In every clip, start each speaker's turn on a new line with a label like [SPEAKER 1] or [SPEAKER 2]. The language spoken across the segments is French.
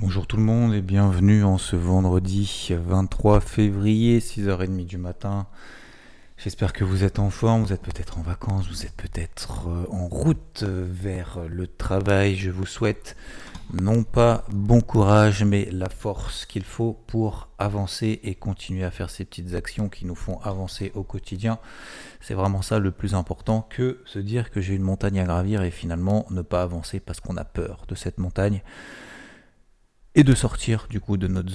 [SPEAKER 1] Bonjour tout le monde et bienvenue en ce vendredi 23 février, 6h30 du matin. J'espère que vous êtes en forme, vous êtes peut-être en vacances, vous êtes peut-être euh, en route vers le travail. Je vous souhaite non pas bon courage, mais la force qu'il faut pour avancer et continuer à faire ces petites actions qui nous font avancer au quotidien. C'est vraiment ça le plus important que se dire que j'ai une montagne à gravir et finalement ne pas avancer parce qu'on a peur de cette montagne de sortir du coup de notre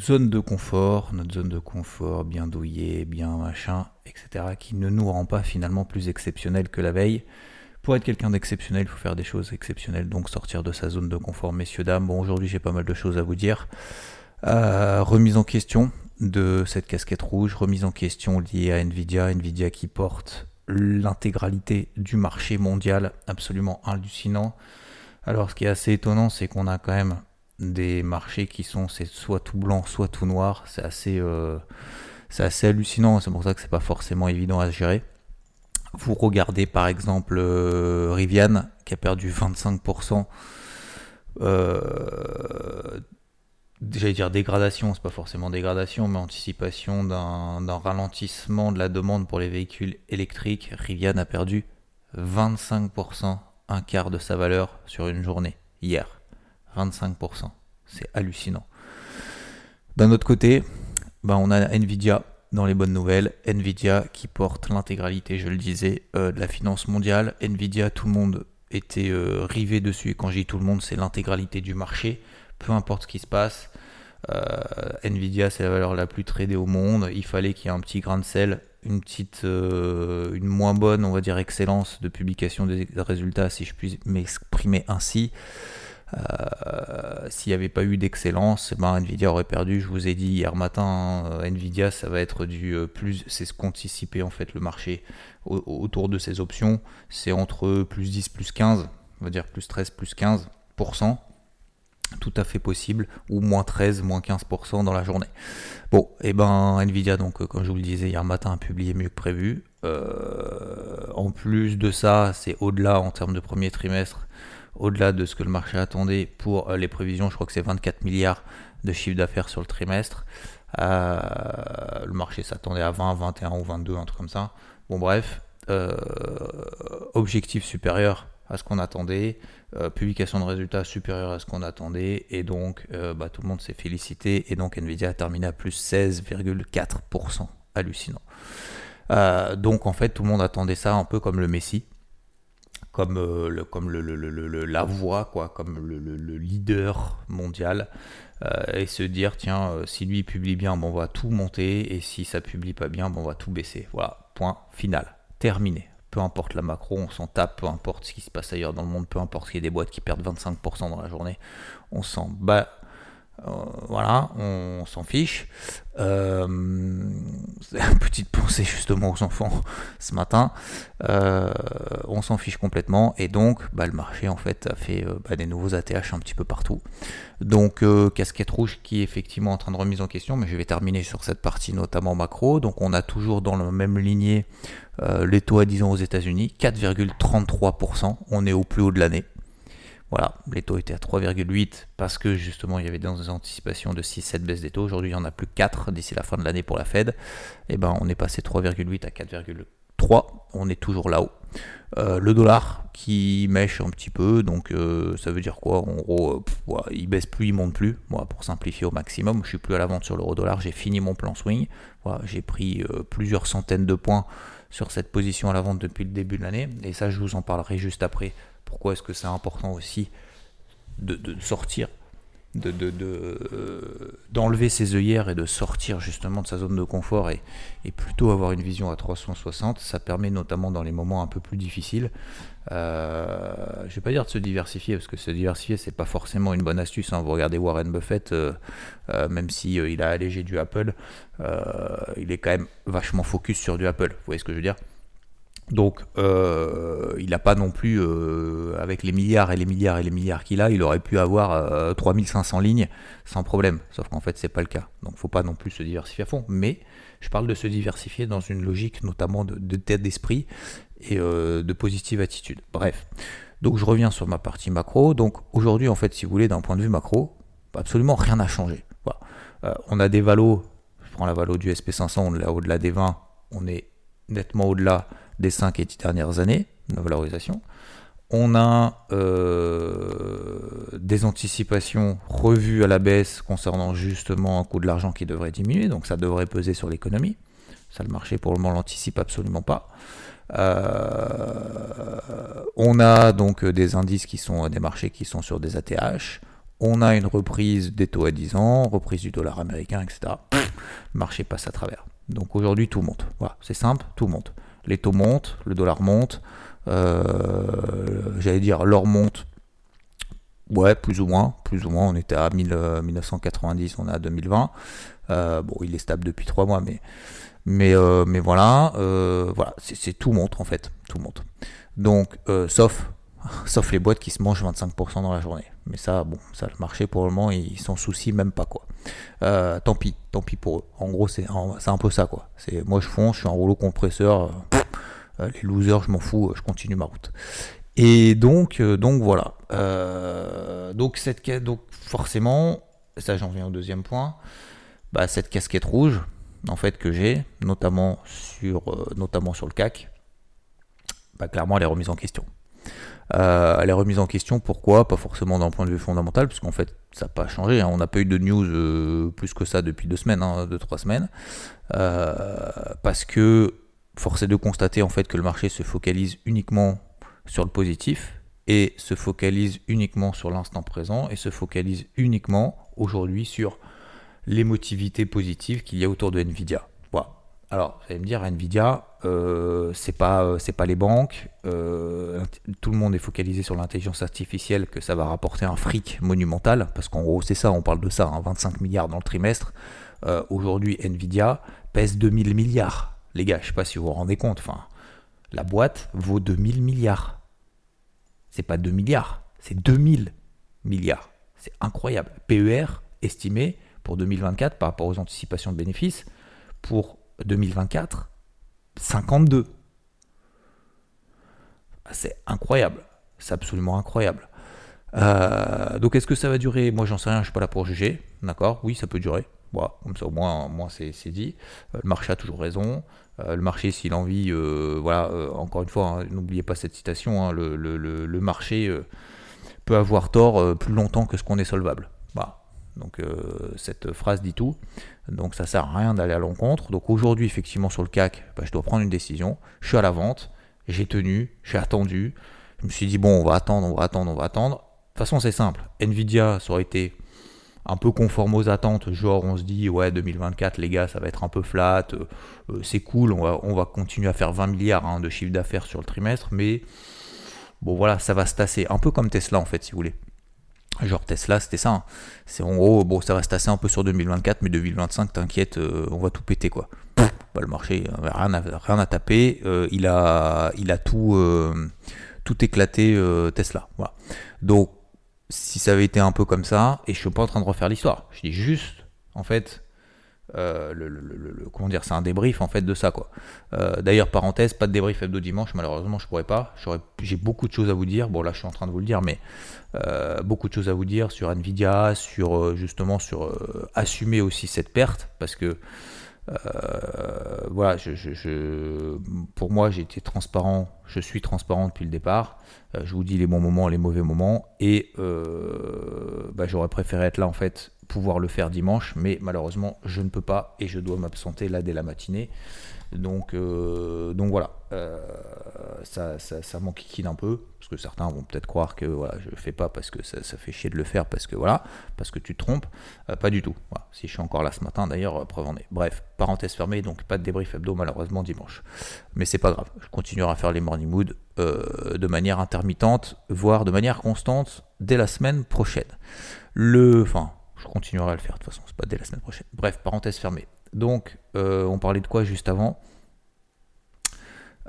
[SPEAKER 1] zone de confort, notre zone de confort bien douillée, bien machin, etc., qui ne nous rend pas finalement plus exceptionnels que la veille. Pour être quelqu'un d'exceptionnel, il faut faire des choses exceptionnelles, donc sortir de sa zone de confort, messieurs, dames. Bon, aujourd'hui j'ai pas mal de choses à vous dire. Euh, remise en question de cette casquette rouge, remise en question liée à Nvidia, Nvidia qui porte l'intégralité du marché mondial, absolument hallucinant. Alors ce qui est assez étonnant, c'est qu'on a quand même des marchés qui sont c'est soit tout blanc, soit tout noir. C'est assez, euh, assez hallucinant. C'est pour ça que c'est pas forcément évident à gérer. Vous regardez par exemple euh, Rivian qui a perdu 25%. Euh, J'allais dire dégradation, c'est pas forcément dégradation, mais anticipation d'un ralentissement de la demande pour les véhicules électriques. Rivian a perdu 25%, un quart de sa valeur sur une journée hier. 25%. C'est hallucinant. D'un autre côté, ben on a Nvidia dans les bonnes nouvelles. Nvidia qui porte l'intégralité, je le disais, euh, de la finance mondiale. Nvidia, tout le monde était euh, rivé dessus. Et quand je dis tout le monde, c'est l'intégralité du marché. Peu importe ce qui se passe. Euh, Nvidia, c'est la valeur la plus tradée au monde. Il fallait qu'il y ait un petit grain de sel, une petite, une moins bonne, on va dire, excellence de publication des résultats, si je puis m'exprimer ainsi. Euh, s'il n'y avait pas eu d'excellence, ben Nvidia aurait perdu. Je vous ai dit hier matin, euh, Nvidia, ça va être du euh, plus, c'est ce qu'anticipait en fait le marché autour de ces options. C'est entre plus 10, plus 15, on va dire plus 13, plus 15%. Tout à fait possible, ou moins 13, moins 15% dans la journée. Bon, et eh ben Nvidia, donc comme je vous le disais hier matin, a publié mieux que prévu. en plus de ça, c'est au-delà en termes de premier trimestre au-delà de ce que le marché attendait pour euh, les prévisions. Je crois que c'est 24 milliards de chiffre d'affaires sur le trimestre. Euh, le marché s'attendait à 20, 21 ou 22, un truc comme ça. Bon, bref, euh, objectif supérieur à ce qu'on attendait, publication de résultats supérieurs à ce qu'on attendait, et donc bah, tout le monde s'est félicité, et donc Nvidia a terminé à plus 16,4%, hallucinant. donc en fait, tout le monde attendait ça un peu comme le Messi comme, euh, le, la voix, comme le, leader mondial, euh, et se dire tiens, euh, si lui publie bien, on va tout monter, et si ça publie pas bien, on va tout baisser. Voilà, point final, terminé. Peu importe la macro, on s'en tape, peu importe ce qui se passe ailleurs dans le monde, peu importe qu'il y ait des boîtes qui perdent 25% dans la journée, on s'en bat voilà, on s'en fiche. Euh, petite pensée justement aux enfants ce matin. Euh, on s'en fiche complètement et donc bah, le marché en fait a fait bah, des nouveaux ATH un petit peu partout. Donc casquette rouge qui est effectivement en train de remise en question, mais je vais terminer sur cette partie notamment macro. Donc on a toujours dans la même lignée les taux à 10 ans aux États-Unis, 4,33%. On est au plus haut de l'année. Voilà, les taux étaient à 3,8 parce que justement il y avait des anticipations de 6-7 baisses des taux. Aujourd'hui il n'y en a plus que 4 d'ici la fin de l'année pour la Fed. Et eh ben on est passé 3,8 à 4,3. On est toujours là-haut. Euh, le dollar qui mèche un petit peu, donc euh, ça veut dire quoi? En gros, euh, il baisse plus, il monte plus. Moi, pour simplifier au maximum, je suis plus à la vente sur l'euro dollar. J'ai fini mon plan swing. j'ai pris plusieurs centaines de points sur cette position à la vente depuis le début de l'année. Et ça, je vous en parlerai juste après pourquoi est-ce que c'est important aussi de, sortir d'enlever de, ses œillères et de sortir justement de sa zone de confort et, plutôt avoir une vision à 360. Ça permet notamment dans les moments un peu plus difficiles, euh, je vais pas dire de se diversifier parce que se diversifier c'est pas forcément une bonne astuce. Hein. Vous regardez Warren Buffett, euh, euh, même si a allégé du Apple, il est quand même vachement focus sur du Apple. Vous voyez ce que je veux dire? Donc, euh, il n'a pas non plus, euh, avec les milliards et les milliards et les milliards qu'il a, il aurait pu avoir 3500 euh, lignes sans problème. Sauf qu'en fait, c'est pas le cas. Donc, faut pas non plus se diversifier à fond. Mais je parle de se diversifier dans une logique notamment de, tête d'esprit et de positive attitude. Bref. Donc, je reviens sur ma partie macro. Donc, aujourd'hui, en fait, si vous voulez, d'un point de vue macro, absolument rien n'a changé. on a des valos, je prends la valo du SP500, on est au-delà des 20, on est nettement au-delà des 5 et 10 dernières années, la valorisation. On a euh, des anticipations revues à la baisse concernant justement un coût de l'argent qui devrait diminuer, donc ça devrait peser sur l'économie. Ça, le marché pour le moment l'anticipe absolument pas. Euh, on a donc des indices qui sont des marchés qui sont sur des ATH. On a une reprise des taux à 10 ans, reprise du dollar américain, etc. le marché passe à travers. Donc aujourd'hui tout monte. Voilà, c'est simple, tout monte les taux montent, le dollar monte, euh, j'allais dire l'or monte, ouais, plus ou moins, plus ou moins, on était à 1990, on est à 2020, euh, bon, il est stable depuis trois mois, mais, mais, euh, mais voilà, voilà, c'est tout monte en fait, tout monte. Donc, sauf, sauf les boîtes qui se mangent 25% dans la journée. Mais ça, bon, ça, le marché pour le moment, ils s'en soucient même pas quoi. tant pis, tant pis pour eux. En gros, c'est un peu ça quoi. Moi je fonce, je suis un rouleau compresseur. Euh, les losers, je m'en fous, je continue ma route. Et donc, euh, donc voilà. Euh, donc, cette, donc forcément, ça j'en viens au deuxième point, bah, cette casquette rouge, en fait, que j'ai, notamment sur, notamment sur le CAC, bah, clairement, elle est remise en question. Elle est remise en question, pourquoi? Pas forcément d'un point de vue fondamental, puisqu'en fait, ça n'a pas changé. Hein. On n'a pas eu de news plus que ça depuis deux semaines, hein, deux, trois semaines. parce que force est de constater en fait que le marché se focalise uniquement sur le positif et se focalise uniquement sur l'instant présent et se focalise uniquement aujourd'hui sur l'émotivité positive qu'il y a autour de Nvidia. Alors, vous allez me dire, Nvidia, euh, c'est pas, euh, les banques. Euh, tout le monde est focalisé sur l'intelligence artificielle, que ça va rapporter un fric monumental, parce qu'en gros, c'est ça, on parle de ça, 25 hein, milliards dans le trimestre. Euh, aujourd'hui, Nvidia pèse 2000 milliards les gars, je sais pas si vous vous rendez compte, enfin, la boîte vaut 2000 milliards. C'est pas 2 milliards, c'est 2000 milliards. C'est incroyable. PER estimé pour 2024 par rapport aux anticipations de bénéfices, pour 2024, 52. Ah, c'est incroyable. C'est absolument incroyable. Euh, donc est-ce que ça va durer? Moi j'en sais rien, je suis pas là pour juger. D'accord? Oui, ça peut durer. Comme ça au moins, moins c'est dit. Euh, le marché a toujours raison. Euh, le marché, s'il en euh, voilà, encore une fois, hein, n'oubliez pas cette citation, hein, le, marché peut avoir tort plus longtemps que ce qu'on est solvable. Donc cette phrase dit tout. Donc ça sert à rien d'aller à l'encontre. Donc aujourd'hui, effectivement, sur le CAC, bah, je dois prendre une décision. Je suis à la vente, j'ai tenu, j'ai attendu. Je me suis dit, bon, on va attendre, on va attendre, on va attendre. De toute façon, c'est simple. Nvidia, ça aurait été un peu conforme aux attentes, genre on se dit ouais 2024 les gars ça va être un peu flat, euh, euh, c'est cool, on va, on va continuer à faire 20 milliards hein, de chiffre d'affaires sur le trimestre, mais bon voilà ça va se tasser, un peu comme Tesla en fait si vous voulez. Genre Tesla c'était ça, hein. c'est en gros bon ça va se tasser un peu sur 2024 mais 2025 t'inquiète euh, on va tout péter quoi. Bah, le marché rien à, rien à taper, il, a, il a tout, tout éclaté Tesla. Voilà. Donc si ça avait été un peu comme ça, et je suis pas en train de refaire l'histoire, je dis juste, en fait, euh, comment dire, c'est un débrief en fait de ça quoi. Euh, d'ailleurs parenthèse, pas de débrief hebdo dimanche, malheureusement je pourrais pas. J'ai beaucoup de choses à vous dire. Bon là je suis en train de vous le dire, mais euh, beaucoup de choses à vous dire sur Nvidia, sur justement sur assumer aussi cette perte parce que voilà, je, pour moi j'ai été transparent, je suis transparent depuis le départ. Je vous dis les bons moments, les mauvais moments. Et bah, j'aurais préféré être là en fait, pouvoir le faire dimanche, mais malheureusement je ne peux pas et je dois m'absenter là dès la matinée. Donc, euh, donc voilà, euh, ça, ça, ça m'enquiquine un peu, parce que certains vont peut-être croire que voilà, je le fais pas parce que ça, ça, fait chier de le faire, parce que voilà, parce que tu te trompes. Euh, pas du tout. Voilà. Si je suis encore là ce matin, d'ailleurs, preuve en est. Bref, parenthèse fermée, donc pas de débrief hebdo malheureusement dimanche. Mais c'est pas grave, je continuerai à faire les morning mood de manière intermittente, voire de manière constante dès la semaine prochaine. Le, enfin, je continuerai à le faire de toute façon, c'est pas dès la semaine prochaine. Bref, parenthèse fermée. Donc, euh, on parlait de quoi juste avant?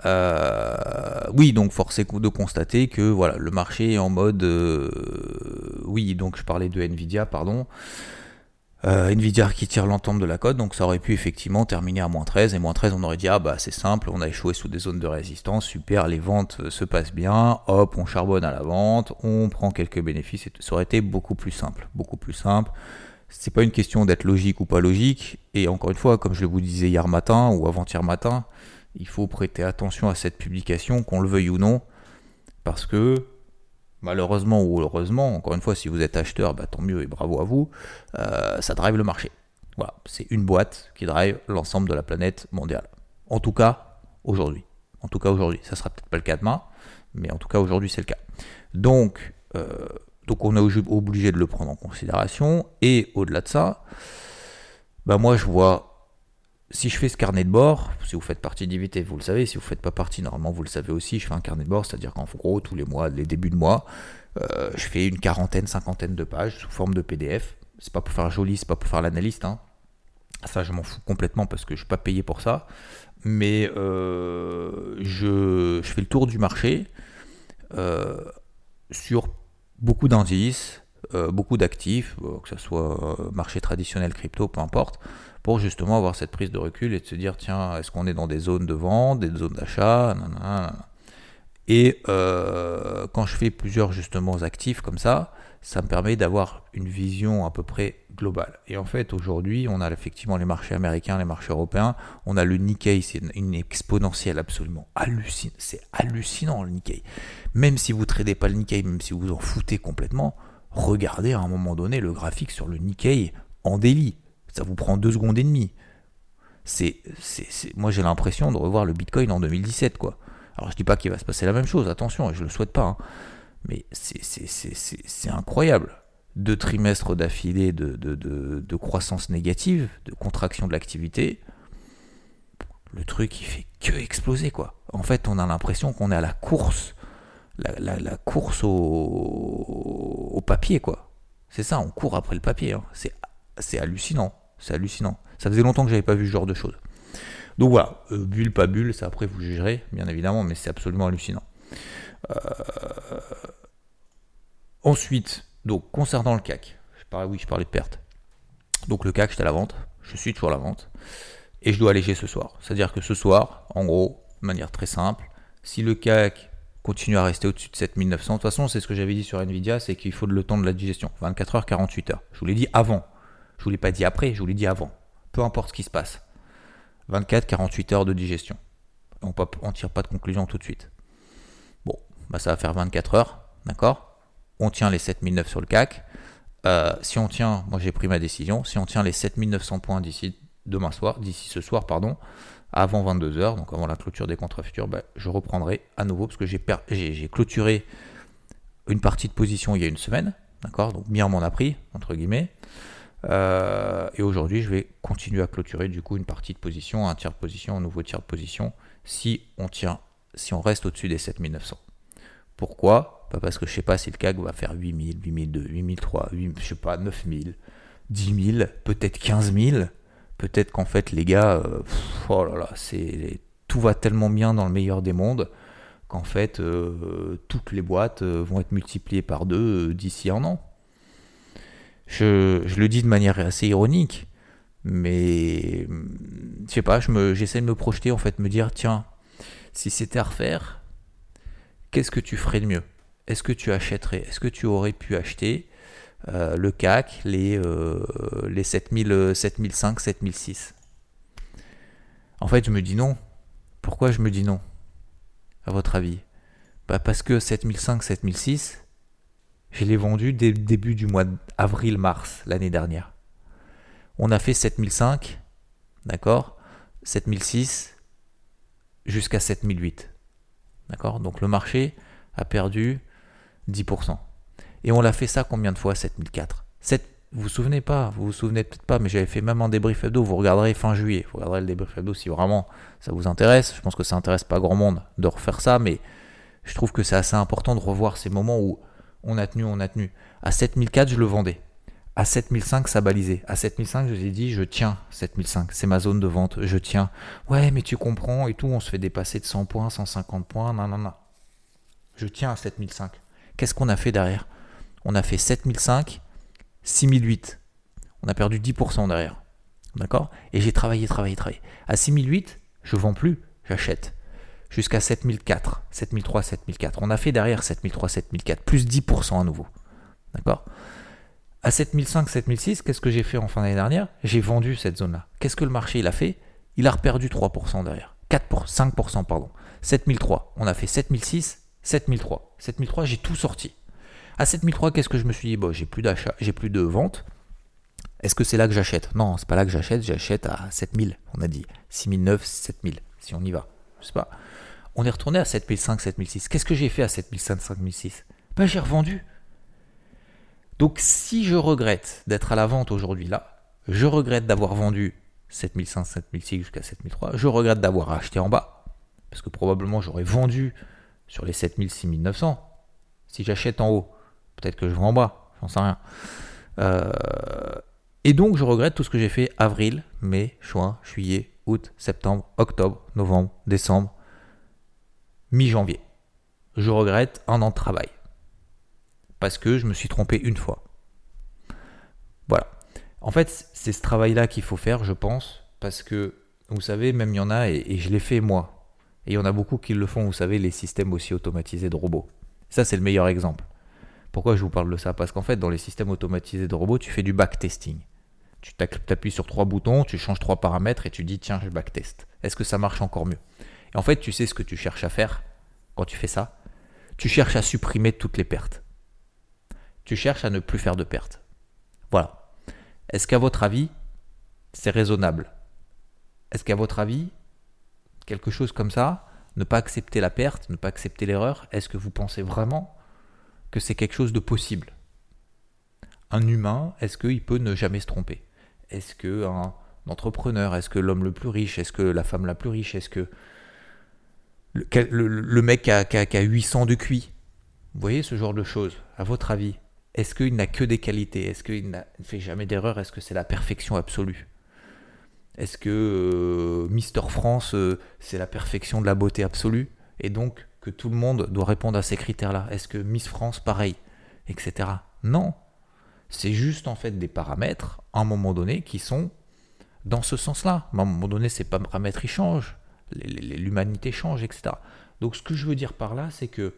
[SPEAKER 1] Euh, oui, donc force est de constater que voilà, le marché est en mode. Euh, oui, donc je parlais de Nvidia, pardon. Nvidia qui tire l'entente de la cote, donc ça aurait pu effectivement terminer à moins 13. Et moins 13, on aurait dit Ah bah c'est simple, on a échoué sous des zones de résistance, super, les ventes se passent bien, hop, on charbonne à la vente, on prend quelques bénéfices. Et ça aurait été beaucoup plus simple, beaucoup plus simple c'est pas une question d'être logique ou pas logique. Et encore une fois, comme je vous disais hier matin ou avant-hier matin, il faut prêter attention à cette publication, qu'on le veuille ou non, parce que malheureusement ou heureusement, encore une fois, si vous êtes acheteur, bah, tant mieux et bravo à vous, euh, ça drive le marché. Voilà, c'est une boîte qui drive l'ensemble de la planète mondiale. En tout cas, aujourd'hui. En tout cas, aujourd'hui. Ça sera peut-être pas le cas demain, mais en tout cas, aujourd'hui, c'est le cas. Donc, euh, donc on est obligé de le prendre en considération. Et au-delà de ça, bah moi je vois, si je fais ce carnet de bord, si vous faites partie d'IVT, vous le savez, si vous ne faites pas partie, normalement vous le savez aussi, je fais un carnet de bord, c'est-à-dire qu'en gros, tous les mois, les débuts de mois, euh, je fais une quarantaine, cinquantaine de pages sous forme de PDF. C'est pas pour faire joli, c'est pas pour faire l'analyste. Hein. Ça, je m'en fous complètement parce que je ne suis pas payé pour ça. Mais euh, je, fais le tour du marché euh, sur beaucoup d'indices, beaucoup d'actifs, euh, que ce soit euh, marché traditionnel, crypto, peu importe, pour justement avoir cette prise de recul et de se dire tiens, est-ce qu'on est dans des zones de vente, des zones d'achat Et quand je fais plusieurs justement actifs comme ça, ça me permet d'avoir une vision à peu près globale. Et en fait, aujourd'hui, on a effectivement les marchés américains, les marchés européens, on a le Nikkei, c'est une exponentielle absolument hallucinante. C'est hallucinant le Nikkei. Même si vous ne tradez pas le Nikkei, même si vous vous en foutez complètement, regardez à un moment donné le graphique sur le Nikkei en délit. Ça vous prend deux secondes et demie. C'est, moi j'ai l'impression de revoir le Bitcoin en 2017 quoi. Alors je dis pas qu'il va se passer la même chose, attention, je le souhaite pas. Hein. Mais c'est incroyable. Deux trimestres d'affilée de, de, croissance négative, de contraction de l'activité. Le truc, il fait que exploser, quoi. En fait, on a l'impression qu'on est à la course, la, course au, papier, quoi. C'est ça, on court après le papier. Hein. C'est hallucinant. C'est hallucinant. Ça faisait longtemps que j'avais pas vu ce genre de choses. Donc voilà, euh, bulle, pas bulle, ça après vous jugerez, bien évidemment, mais c'est absolument hallucinant. Euh, ensuite, donc concernant le CAC, je parlais, oui, je parlais de perte. Donc le CAC, j'étais à la vente, je suis toujours à la vente, et je dois alléger ce soir. C'est-à-dire que ce soir, en gros, de manière très simple, si le CAC continue à rester au-dessus de 7900, de toute façon, c'est ce que j'avais dit sur Nvidia, c'est qu'il faut le temps de la digestion, 24 heures, 48 heures. Je vous l'ai dit avant, je vous l'ai pas dit après, je vous l'ai dit avant. Peu importe ce qui se passe. 24, 48 heures de digestion. On ne tire pas de conclusion tout de suite. Bah, ça va faire 24 heures, d'accord? On tient les 7009 sur le CAC. Euh, si on tient, moi j'ai pris ma décision, si on tient les 7900 points d'ici demain soir, d'ici ce soir, pardon, avant 22h, donc avant la clôture des contrats futurs, bah, je reprendrai à nouveau parce que j'ai, clôturé une partie de position il y a une semaine, d'accord Donc bien m'en a pris, entre guillemets. Euh, et aujourd'hui, je vais continuer à clôturer du coup une partie de position, un tiers de position, un nouveau tiers de position, si on tient, si on reste au-dessus des 7900. Pourquoi? Pas Parce que je sais pas si le CAC va faire 8000, 8002, 8003, 8, je sais pas, 9000, 10 000, peut-être 15 000. Peut-être qu'en fait, les gars, euh, oh tout va tellement bien dans le meilleur des mondes qu'en fait, euh, toutes les boîtes euh, vont être multipliées par deux d'ici un an. Je, je, le dis de manière assez ironique, mais je sais pas, j'essaie de me projeter en fait, me dire tiens, si c'était à refaire, qu'est-ce que tu ferais de mieux? Est-ce que tu achèterais? Est-ce que tu aurais pu acheter? Euh, le CAC, les, euh, les 7000, 7005, 7006 En fait, je me dis non. Pourquoi je me dis non À votre avis? Bah Parce que 7005, 7006, je l'ai vendu dès le début du mois d'avril-mars l'année dernière. On a fait 7005, d'accord? 7006, jusqu'à 7008. D'accord? Donc le marché a perdu 10%. Et on l'a fait ça combien de fois 7004 7, Vous vous souvenez pas, vous vous souvenez peut-être pas, mais j'avais fait même un débrief hebdo, vous regarderez fin juillet, vous regarderez le débrief hebdo si vraiment ça vous intéresse. Je pense que ça intéresse pas grand monde de refaire ça, mais je trouve que c'est assez important de revoir ces moments où on a tenu, on a tenu. À 7004, je le vendais. À 7005, ça balisait. À 7005, je vous ai dit, je tiens 7005. C'est ma zone de vente, je tiens. Ouais, mais tu comprends et tout, on se fait dépasser de 100 points, 150 points, non, non, non. Je tiens à 7005. Qu'est-ce qu'on a fait derrière? On a fait 7005, 6008. On a perdu 10% derrière. D'accord Et j'ai travaillé, travaillé, travaillé. À 6008, je vends plus, j'achète. Jusqu'à 7004, 7003, 7004. On a fait derrière 7003, 7004, plus 10% à nouveau. D'accord À 7005, 7006, qu'est-ce que j'ai fait en fin d'année dernière J'ai vendu cette zone-là. Qu'est-ce que le marché il a fait Il a reperdu 3% derrière. 4% 5%, pardon. 7003, on a fait 7006, 7003. 7003, j'ai tout sorti. À 7003, qu'est-ce que je me suis dit? J'ai plus de vente. Est-ce que c'est là que j'achète? Non, c'est pas là que j'achète, j'achète à 7000, on a dit. 6009, 7000, si on y va. On est retourné à 7005, 7006. Qu'est-ce que j'ai fait à 7005, 7006 Ben, j'ai revendu. Donc, si je regrette d'être à la vente aujourd'hui là, je regrette d'avoir vendu 7005, 7006 jusqu'à 7003, je regrette d'avoir acheté en bas, parce que probablement j'aurais vendu sur les 7000, 6900. Si j'achète en haut, peut-être que je vends en bas, j'en sais rien. Euh, et donc je regrette tout ce que j'ai fait avril, mai, juin, juillet, août, septembre, octobre, novembre, décembre, mi-janvier. Je regrette un an de travail. Parce que je me suis trompé une fois. Voilà. En fait, c'est ce travail-là qu'il faut faire, je pense, parce que, vous savez, même il y en a, et, et je l'ai fait moi, et il y en a beaucoup qui le font, vous savez, les systèmes aussi automatisés de robots. Ça, c'est le meilleur exemple. Pourquoi je vous parle de ça? Parce qu'en fait, dans les systèmes automatisés de robots, tu fais du backtesting. Tu appuies sur trois boutons, tu changes trois paramètres et tu dis tiens, je backtest. Est-ce que ça marche encore mieux? Et en fait, tu sais ce que tu cherches à faire quand tu fais ça? Tu cherches à supprimer toutes les pertes. Tu cherches à ne plus faire de pertes. Voilà. Est-ce qu'à votre avis, c'est raisonnable? Est-ce qu'à votre avis, quelque chose comme ça, ne pas accepter la perte, ne pas accepter l'erreur, est-ce que vous pensez vraiment que c'est quelque chose de possible. Un humain, est-ce qu'il peut ne jamais se tromper? Est-ce que un entrepreneur, est-ce que l'homme le plus riche, est-ce que la femme la plus riche, est-ce que le, mec qui a, a, 800 de QI Vous voyez ce genre de choses, à votre avis? Est-ce qu'il n'a que des qualités? Est-ce qu'il ne fait jamais d'erreur Est-ce que c'est la perfection absolue? Est-ce que euh, Mister France, euh, c'est la perfection de la beauté absolue? Et donc que tout le monde doit répondre à ces critères-là Est-ce que Miss France, pareil Etc. Non. C'est juste en fait des paramètres, à un moment donné, qui sont dans ce sens-là. À un moment donné, ces paramètres, ils changent. L'humanité change, etc. Donc ce que je veux dire par là, c'est que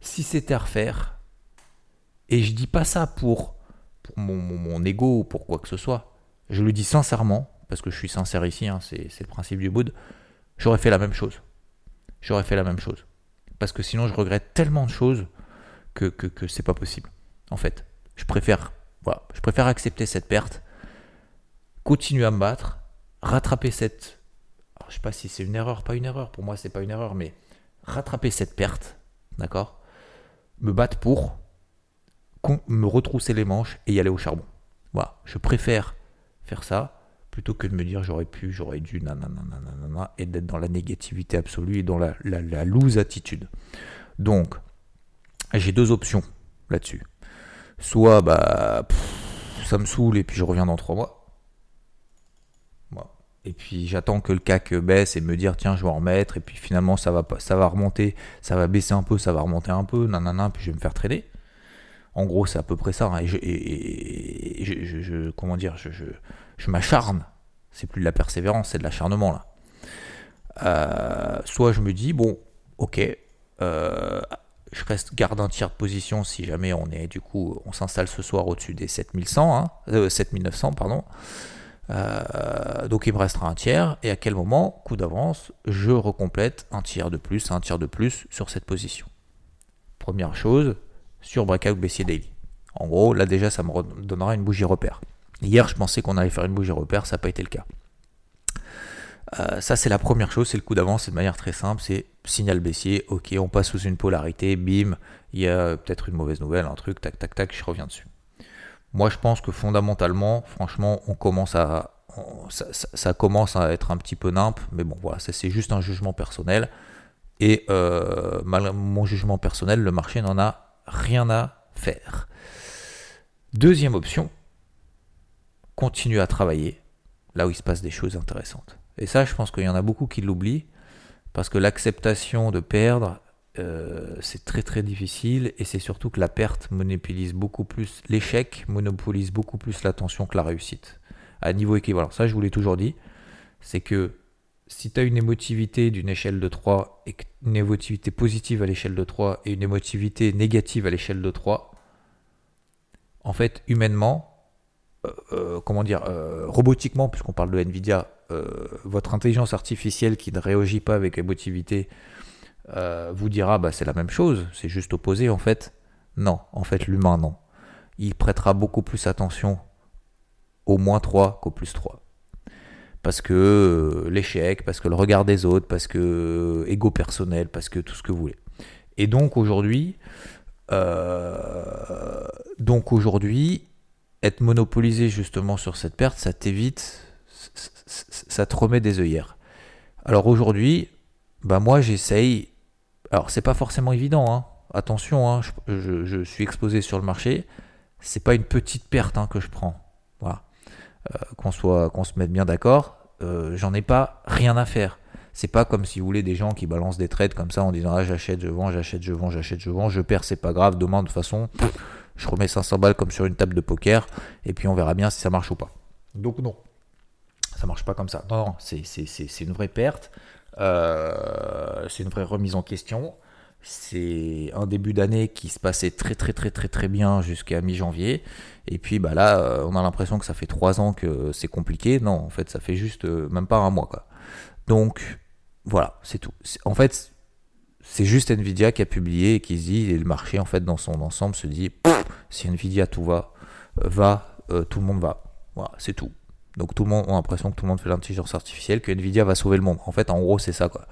[SPEAKER 1] si c'était à refaire, et je dis pas ça pour, mon ego ou pour quoi que ce soit, je le dis sincèrement, parce que je suis sincère ici, hein, c'est le principe du Bouddha, j'aurais fait la même chose. J'aurais fait la même chose. Parce que sinon, je regrette tellement de choses que, que, que c'est pas possible. En fait, je préfère, voilà, je préfère accepter cette perte, continuer à me battre, rattraper cette. Alors, je sais pas si c'est une erreur, pas une erreur. Pour moi, c'est pas une erreur, mais rattraper cette perte, d'accord Me battre pour me retrousser les manches et y aller au charbon. Voilà, je préfère faire ça plutôt que de me dire j'aurais pu, j'aurais dû, nanana, et d'être dans la négativité absolue et dans la, la, loose attitude. Donc, j'ai deux options là-dessus. Soit, bah, ça me saoule et puis je reviens dans trois mois. Et puis j'attends que le CAC baisse et me dire tiens je vais en remettre et puis finalement ça va ça va remonter, ça va baisser un peu, ça va remonter un peu, nanana, puis je vais me faire trader. En gros c'est à peu près ça. Hein. Et, je, comment dire, je m'acharne. C'est plus de la persévérance, c'est de l'acharnement là. Euh, soit je me dis, bon, ok, euh, je reste garde un tiers de position si jamais on est du coup on s'installe ce soir au-dessus des 7100 hein, 7900 euh, pardon donc il me restera un tiers et à quel moment coup d'avance je recomplète un tiers de plus un tiers de plus sur cette position première chose sur breakout baissier daily en gros là déjà ça me donnera une bougie repère Hier, je pensais qu'on allait faire une bougie repère, ça n'a pas été le cas. Euh, ça, c'est la première chose, c'est le coup d'avance, c'est de manière très simple, c'est signal baissier, ok, on passe sous une polarité, bim, il y a peut-être une mauvaise nouvelle, un truc, tac, tac, tac, je reviens dessus. Moi, je pense que fondamentalement, franchement, on commence à, ça, commence à être un petit peu nimp, mais bon, voilà, ça c'est juste un jugement personnel. Et euh, malgré mon jugement personnel, le marché n'en a rien à faire. Deuxième option, continue à travailler là où il se passe des choses intéressantes. Et ça, je pense qu'il y en a beaucoup qui l'oublient, parce que l'acceptation de perdre, euh, c'est très très difficile, et c'est surtout que la perte monopolise beaucoup plus, l'échec monopolise beaucoup plus l'attention que la réussite, à niveau équivalent. Ça, je vous l'ai toujours dit, c'est que si tu as une émotivité d'une échelle de 3, et une émotivité positive à l'échelle de 3, et une émotivité négative à l'échelle de 3, en fait, humainement, euh, euh, comment dire, robotiquement, puisqu'on parle de Nvidia, euh, votre intelligence artificielle qui ne réagit pas avec émotivité euh, vous dira bah, c'est la même chose, c'est juste opposé en fait. Non, en fait l'humain non. Il prêtera beaucoup plus attention au moins 3 qu'au plus 3. Parce que euh, l'échec, parce que le regard des autres, parce que ego personnel, parce que tout ce que vous voulez. Et donc aujourd'hui, donc aujourd'hui, être monopolisé justement sur cette perte, ça t'évite ça te remet des œillères. Alors aujourd'hui, bah moi j'essaye. Alors c'est pas forcément évident, hein. attention, hein, je, suis exposé sur le marché. C'est pas une petite perte hein, que je prends. Voilà. Euh, qu'on soit, qu'on se mette bien d'accord. Euh, j'en ai pas rien à faire. C'est pas comme si vous voulez des gens qui balancent des trades comme ça en disant ah j'achète, je vends, j'achète, je vends, j'achète, je vends, je perds, c'est pas grave. Demain de toute façon, je remets 500 balles comme sur une table de poker et puis on verra bien si ça marche ou pas. Donc non. Ça marche pas comme ça. Non, non, c'est une vraie perte. Euh, c'est une vraie remise en question. C'est un début d'année qui se passait très très très très très bien jusqu'à mi-janvier. Et puis bah là, euh, on a l'impression que ça fait trois ans que c'est compliqué. Non, en fait, ça fait juste euh, même pas un mois. Quoi. Donc voilà, c'est tout. En fait, c'est juste Nvidia qui a publié et qui se dit, et le marché en fait dans son ensemble se dit, si Nvidia tout va, va, tout le monde va. Voilà, c'est tout. Donc tout le monde a l'impression que tout le monde fait l'intelligence artificielle, que Nvidia va sauver le monde. En fait, en gros, c'est ça quoi.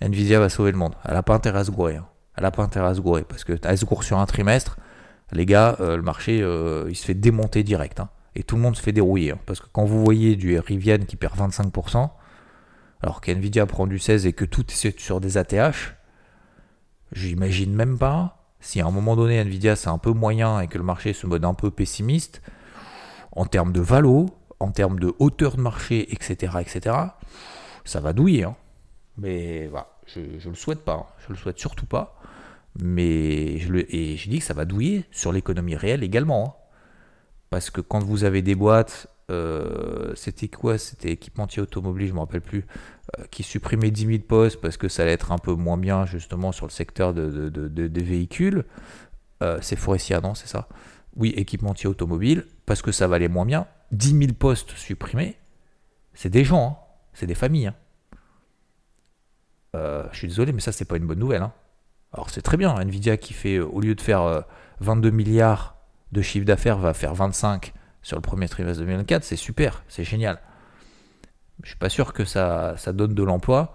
[SPEAKER 1] Nvidia va sauver le monde. Elle n'a pas intérêt à se gourer. Hein. Elle n'a pas intérêt à se gourer parce que elle se gourre sur un trimestre, les gars, euh, le marché, euh, il se fait démonter direct. Hein. Et tout le monde se fait dérouiller. Hein. parce que quand vous voyez du Rivian qui perd 25%, alors qu'Nvidia prend du 16 et que tout est sur des ATH, j'imagine même pas si à un moment donné Nvidia c'est un peu moyen et que le marché se mode un peu pessimiste, en termes de valo, en termes de hauteur de marché, etc., etc., ça va douiller. Hein. Mais voilà, je ne le souhaite pas. Hein. Je le souhaite surtout pas. Mais je le, et je dis que ça va douiller sur l'économie réelle également. Hein. Parce que quand vous avez des boîtes, euh, c'était quoi? C'était équipementier automobile, je ne me rappelle plus, euh, qui supprimait 10 000 postes parce que ça allait être un peu moins bien justement sur le secteur de, des véhicules. Euh, c'est forestier, non C'est ça? Oui, équipementier automobile, parce que ça valait moins bien. 10 000 postes supprimés, c'est des gens, hein. c'est des familles. Hein. Je suis désolé, mais ça, c'est pas une bonne nouvelle. Hein. Alors, c'est très bien. Nvidia qui fait, au lieu de faire 22 euh, milliards de chiffre d'affaires, va faire 25 sur le premier trimestre 2024. C'est super, c'est génial. Je suis pas sûr que ça, donne de l'emploi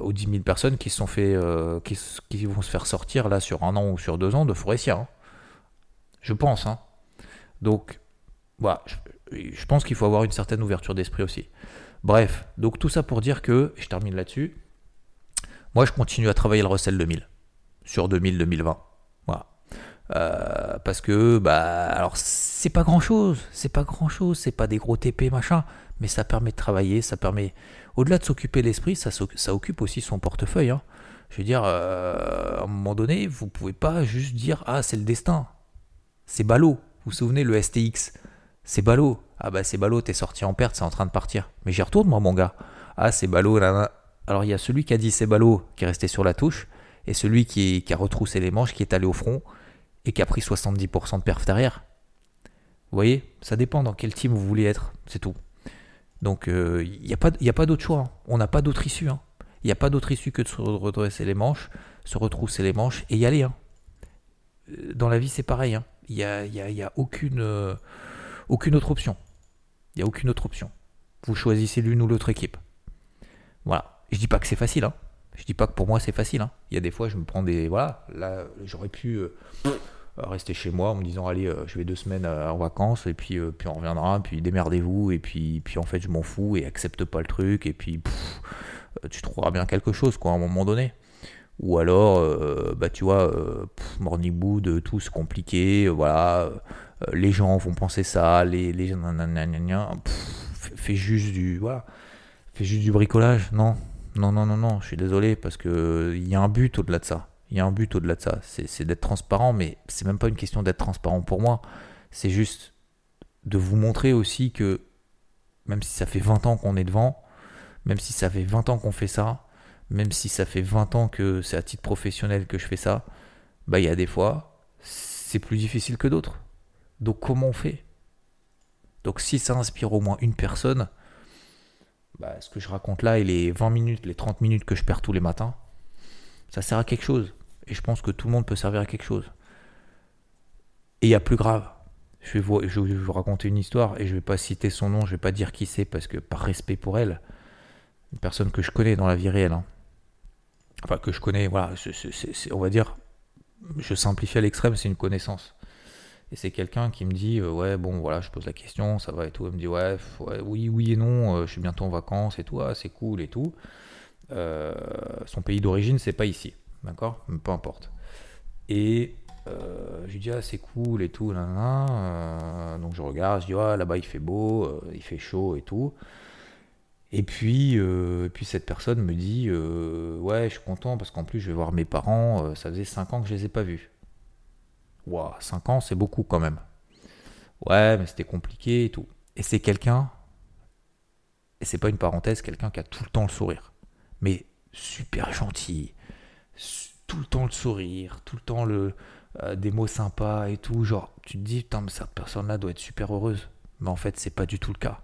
[SPEAKER 1] aux 10 000 personnes qui, sont qui, vont se faire sortir là sur un an ou sur deux ans de Forestia. Je pense. Donc, voilà, je, pense qu'il faut avoir une certaine ouverture d'esprit aussi. Bref, donc tout ça pour dire que, je termine là-dessus, moi je continue à travailler le recel 2000 sur 2000-2020. Voilà. Euh, parce que, bah, alors c'est pas grand chose, c'est pas grand chose, c'est pas des gros TP machin, mais ça permet de travailler, ça permet, au-delà de s'occuper l'esprit, ça, ça, occupe aussi son portefeuille. Hein. Je veux dire, euh, à un moment donné, vous pouvez pas juste dire, ah, c'est le destin, c'est ballot. Vous vous souvenez, le STX, c'est ballot. Ah bah c'est ballot, t'es sorti en perte, c'est en train de partir. Mais j'y retourne moi mon gars. Ah c'est ballot, là, Alors il y a celui qui a dit c'est ballot, qui est resté sur la touche, et celui qui, a retroussé les manches, qui est allé au front, et qui a pris 70% de perf derrière. Vous voyez, ça dépend dans quel team vous voulez être, c'est tout. Donc il euh, n'y a pas, pas d'autre choix, hein. on n'a pas d'autre issue. Il hein. n'y a pas d'autre issue que de se redresser les manches, se retrousser les manches et y aller. Hein. Euh, dans la vie c'est pareil, il n'y a, y a, aucune... Euh, autre option. Il n'y a aucune autre option. vous choisissez l'une ou l'autre équipe. Voilà. Je dis pas que c'est facile, hein. Je dis pas que pour moi c'est facile. Il y a des fois, je me prends des. Voilà, là, j'aurais pu rester chez moi en me disant allez, euh, je vais deux semaines euh, en vacances et puis, puis on reviendra, puis démerdez-vous, et puis, puis en fait, je m'en fous et accepte pas le truc, et puis tu trouveras bien quelque chose, quoi, à un moment donné. Ou alors, bah tu vois, mood, tout c'est compliqué, voilà, les gens vont penser ça, les, les fais juste du. Voilà, fais juste du bricolage, non non, non, non, non, je suis désolé parce que il y a un but au-delà de ça. Il y a un but au-delà de ça. C'est d'être transparent, mais c'est même pas une question d'être transparent pour moi. C'est juste de vous montrer aussi que même si ça fait 20 ans qu'on est devant, même si ça fait 20 ans qu'on fait ça, même si ça fait 20 ans que c'est à titre professionnel que je fais ça, bah il y a des fois, c'est plus difficile que d'autres. Donc comment on fait? Donc si ça inspire au moins une personne, bah, ce que je raconte là et les 20 minutes, les 30 minutes que je perds tous les matins, ça sert à quelque chose. Et je pense que tout le monde peut servir à quelque chose. Et il y a plus grave. Je vais, vous, je vais vous raconter une histoire et je vais pas citer son nom, je vais pas dire qui c'est parce que par respect pour elle, une personne que je connais dans la vie réelle, hein. enfin que je connais, voilà, on va dire, je simplifie à l'extrême, c'est une connaissance. Et c'est quelqu'un qui me dit, euh, ouais, bon, voilà, je pose la question, ça va et tout. Elle me dit, ouais, oui, oui et non, euh, je suis bientôt en vacances et tout, ah, c'est cool et tout. Euh, son pays d'origine, c'est pas ici, d'accord? Peu importe. Et je lui dis, ah, c'est cool et tout, là, donc je regarde, je dis, ah, là-bas il fait beau, il fait chaud et tout. Et puis, et puis cette personne me dit, ouais, je suis content parce qu'en plus je vais voir mes parents, ça faisait 5 ans que je les ai pas vus. Wow, 5 ans, c'est beaucoup quand même. Ouais, mais c'était compliqué et tout. Et c'est quelqu'un, et c'est pas une parenthèse, quelqu'un qui a tout le temps le sourire. Mais super gentil, tout le temps le sourire, tout le temps le, euh, des mots sympas et tout. Genre, tu te dis, putain, mais cette personne-là doit être super heureuse. Mais en fait, c'est pas du tout le cas.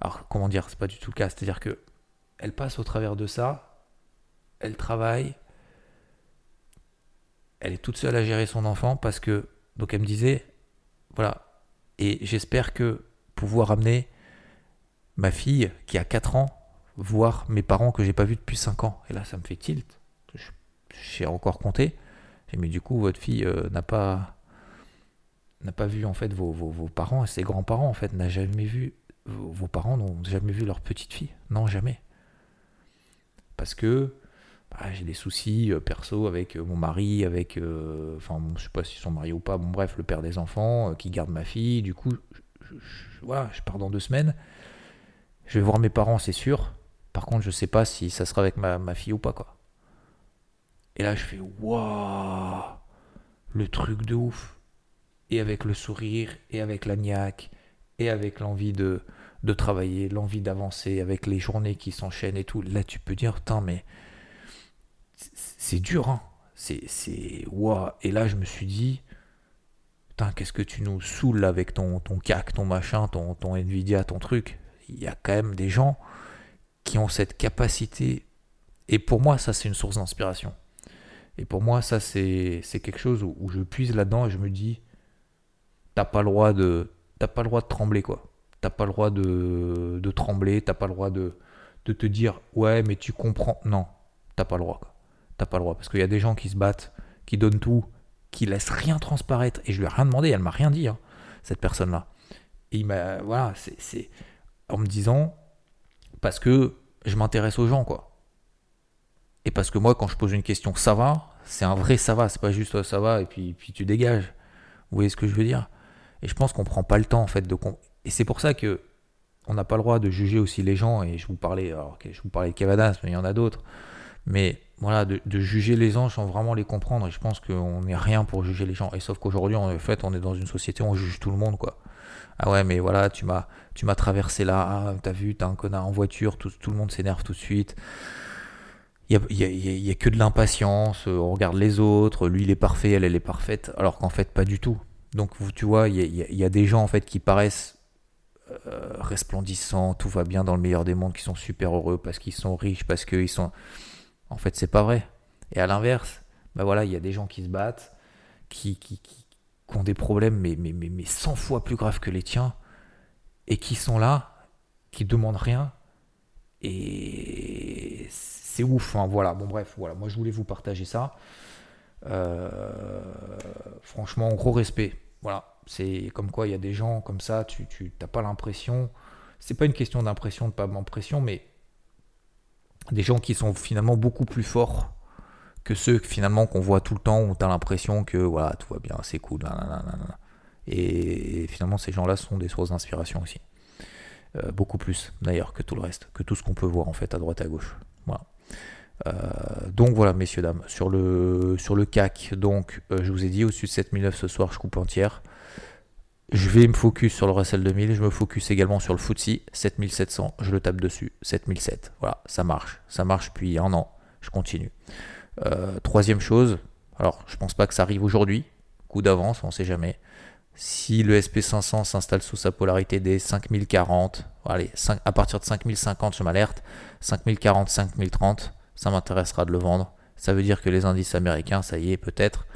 [SPEAKER 1] Alors, comment dire, c'est pas du tout le cas. C'est-à-dire que elle passe au travers de ça, elle travaille, elle est toute seule à gérer son enfant parce que, donc elle me disait, voilà, et j'espère que pouvoir amener ma fille qui a 4 ans voir mes parents que j'ai pas vus depuis 5 ans. Et là, ça me fait tilt. J'ai encore compté. Mais du coup, votre fille euh, n'a pas n'a pas vu en fait vos, vos, parents et ses grands-parents en fait n'a jamais vu vos parents n'ont jamais vu leur petite fille. Non, jamais. Parce que bah, j'ai des soucis euh, perso avec euh, mon mari, avec, enfin, je sais pas s'ils sont mariés ou pas, bon bref, le père des enfants qui garde ma fille. Du coup, je, pars dans deux semaines. Je vais voir mes parents, c'est sûr. Par contre, je sais pas si ça sera avec ma, fille ou pas. Et là, je fais waouh, le truc de ouf. Et avec le sourire, et avec la niaque, et avec l'envie de, de travailler, l'envie d'avancer, avec les journées qui s'enchaînent et tout. Là, tu peux dire, putain, mais c'est dur, hein. C'est, c'est, Et là, je me suis dit, putain, qu'est-ce que tu nous saoules avec ton, ton CAC, ton machin, ton, ton Nvidia, ton truc. Il y a quand même des gens qui ont cette capacité. Et pour moi, ça, c'est une source d'inspiration. Et pour moi, ça, c'est, quelque chose où, je puise là-dedans et je me dis, t'as pas le droit de, pas le droit de trembler, quoi. T'as pas le droit de, de trembler, t'as pas le droit de, de te dire, ouais, mais tu comprends. Non, t'as pas le droit, t'as pas le droit. Parce qu'il y a des gens qui se battent, qui donnent tout, qui laissent rien transparaître. Et je lui ai rien demandé, elle m'a rien dit, hein, cette personne-là. Et il m'a. Voilà, c'est. En me disant. Parce que je m'intéresse aux gens, quoi. Et parce que moi, quand je pose une question, ça va, c'est un vrai ça va, c'est pas juste ça va et puis, puis tu dégages. Vous voyez ce que je veux dire? Et je pense qu'on prend pas le temps, en fait, de. Et c'est pour ça que on n'a pas le droit de juger aussi les gens. Et je vous parlais, je vous parlais de Cavadas, mais il y en a d'autres. Mais voilà, de, juger les gens sans vraiment les comprendre. Et je pense qu'on n'est rien pour juger les gens. Et sauf qu'aujourd'hui, en fait, on est dans une société où on juge tout le monde, quoi. Ah ouais, mais voilà, tu m'as, tu m'as traversé là, t'as vu, t'as un connard en voiture, tout, tout le monde s'énerve tout de suite. Il n'y a, y a, que de l'impatience, on regarde les autres, lui il est parfait, elle elle est parfaite, alors qu'en fait pas du tout. Donc tu vois, il y a, des gens en fait qui paraissent euh, resplendissants, tout va bien dans le meilleur des mondes, qui sont super heureux parce qu'ils sont riches, parce qu'ils sont... En fait, c'est pas vrai. Et à l'inverse, ben voilà, il y a des gens qui se battent, qui, qui, qui, ont des problèmes, mais, mais, mais, mais 100 fois plus graves que les tiens, et qui sont là, qui demandent rien. Et c'est ouf. Hein, voilà, bon, bref, voilà. Moi, je voulais vous partager ça. Euh, franchement, gros respect. Voilà, c'est comme quoi il y a des gens comme ça, tu n'as pas l'impression. C'est pas une question d'impression, de pas d'impression, mais des gens qui sont finalement beaucoup plus forts que ceux finalement qu'on voit tout le temps où tu as l'impression que voilà, tout va bien, c'est cool. Et, finalement, ces gens-là sont des sources d'inspiration aussi. Euh, beaucoup plus d'ailleurs que tout le reste, que tout ce qu'on peut voir en fait à droite à gauche. Voilà. Euh, donc voilà, messieurs, dames, sur le, sur le CAC, donc euh, je vous ai dit au-dessus de 7009 ce soir, je coupe entière. Je vais me focus sur le Russell 2000, je me focus également sur le FTSE 7700, je le tape dessus, 7007. Voilà, ça marche, ça marche depuis un an, je continue. Troisième chose, alors je pense pas que ça arrive aujourd'hui, coup d'avance, on sait jamais. Si le SP500 s'installe sous sa polarité des 5040, allez, à partir de 5050 je m'alerte, 5040, 5030, ça m'intéressera de le vendre. Ça veut dire que les indices américains, ça y est, peut-être,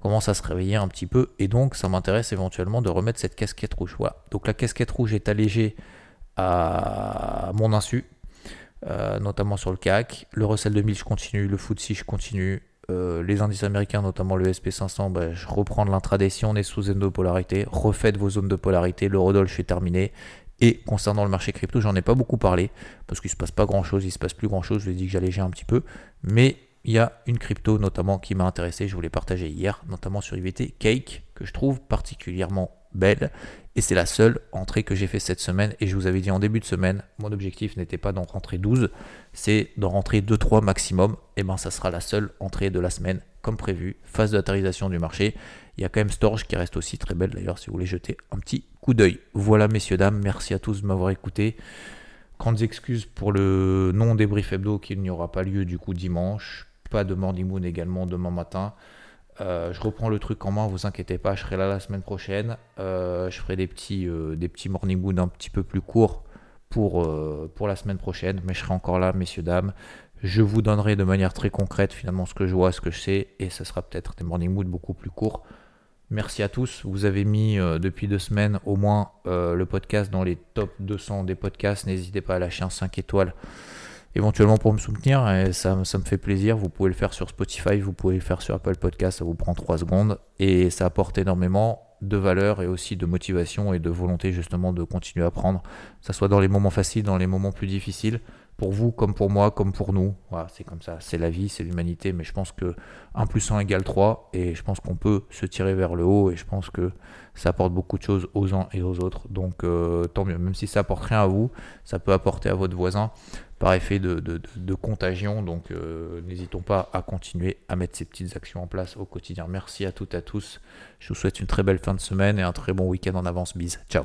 [SPEAKER 1] commencent à se réveiller un petit peu. Et donc, ça m'intéresse éventuellement de remettre cette casquette rouge. Voilà. Donc, la casquette rouge est allégée à mon insu, euh, notamment sur le CAC. Le Russell 2000, je continue. Le FTSE, je continue. Euh, les indices américains, notamment le SP500, bah, je reprends l'intraday si on est sous zone de polarité. Refaites vos zones de polarité. Le Rodol, je suis terminé. Et concernant le marché crypto, j'en ai pas beaucoup parlé parce qu'il se passe pas grand chose, il se passe plus grand chose. Je lui ai dit que j'allégeais un petit peu, mais il y a une crypto notamment qui m'a intéressé. Je voulais partager hier, notamment sur IVT Cake, que je trouve particulièrement belle. Et c'est la seule entrée que j'ai fait cette semaine. Et je vous avais dit en début de semaine, mon objectif n'était pas d'en rentrer 12, c'est d'en rentrer 2-3 maximum. Et ben ça sera la seule entrée de la semaine, comme prévu. Phase d'autorisation du marché. Il y a quand même Storage qui reste aussi très belle d'ailleurs si vous voulez jeter un petit coup d'œil. Voilà messieurs, dames, merci à tous de m'avoir écouté. Grandes excuses pour le non débrief hebdo qui n'y aura pas lieu du coup dimanche. Pas de Morning Moon également demain matin. Euh, je reprends le truc en main, vous inquiétez pas, je serai là la semaine prochaine. Euh, je ferai des petits, euh, des morning moon un petit peu plus courts pour, pour la semaine prochaine, mais je serai encore là, messieurs, dames. Je vous donnerai de manière très concrète finalement ce que je vois, ce que je sais, et ce sera peut-être des morning mood beaucoup plus courts. Merci à tous. Vous avez mis depuis deux semaines au moins le podcast dans les top 200 des podcasts. N'hésitez pas à lâcher un 5 étoiles éventuellement pour me soutenir. Ça, me fait plaisir. Vous pouvez le faire sur Spotify, vous pouvez le faire sur Apple Podcast, ça vous prend 3 secondes. Et ça apporte énormément de valeur et aussi de motivation et de volonté justement de continuer à apprendre, que ce soit dans les moments faciles, dans les moments plus difficiles, pour vous comme pour moi, comme pour nous. Voilà, c'est comme ça, c'est la vie, c'est l'humanité, mais je pense que 1 plus 1 égale 3 et je pense qu'on peut se tirer vers le haut et je pense que ça apporte beaucoup de choses aux uns et aux autres. Donc euh, tant mieux, même si ça apporte rien à vous, ça peut apporter à votre voisin par effet de, contagion. Donc euh, n'hésitons pas à continuer à mettre ces petites actions en place au quotidien. Merci à toutes et à tous. Je vous souhaite une très belle fin de semaine et un très bon week-end en avance. Bise. Ciao.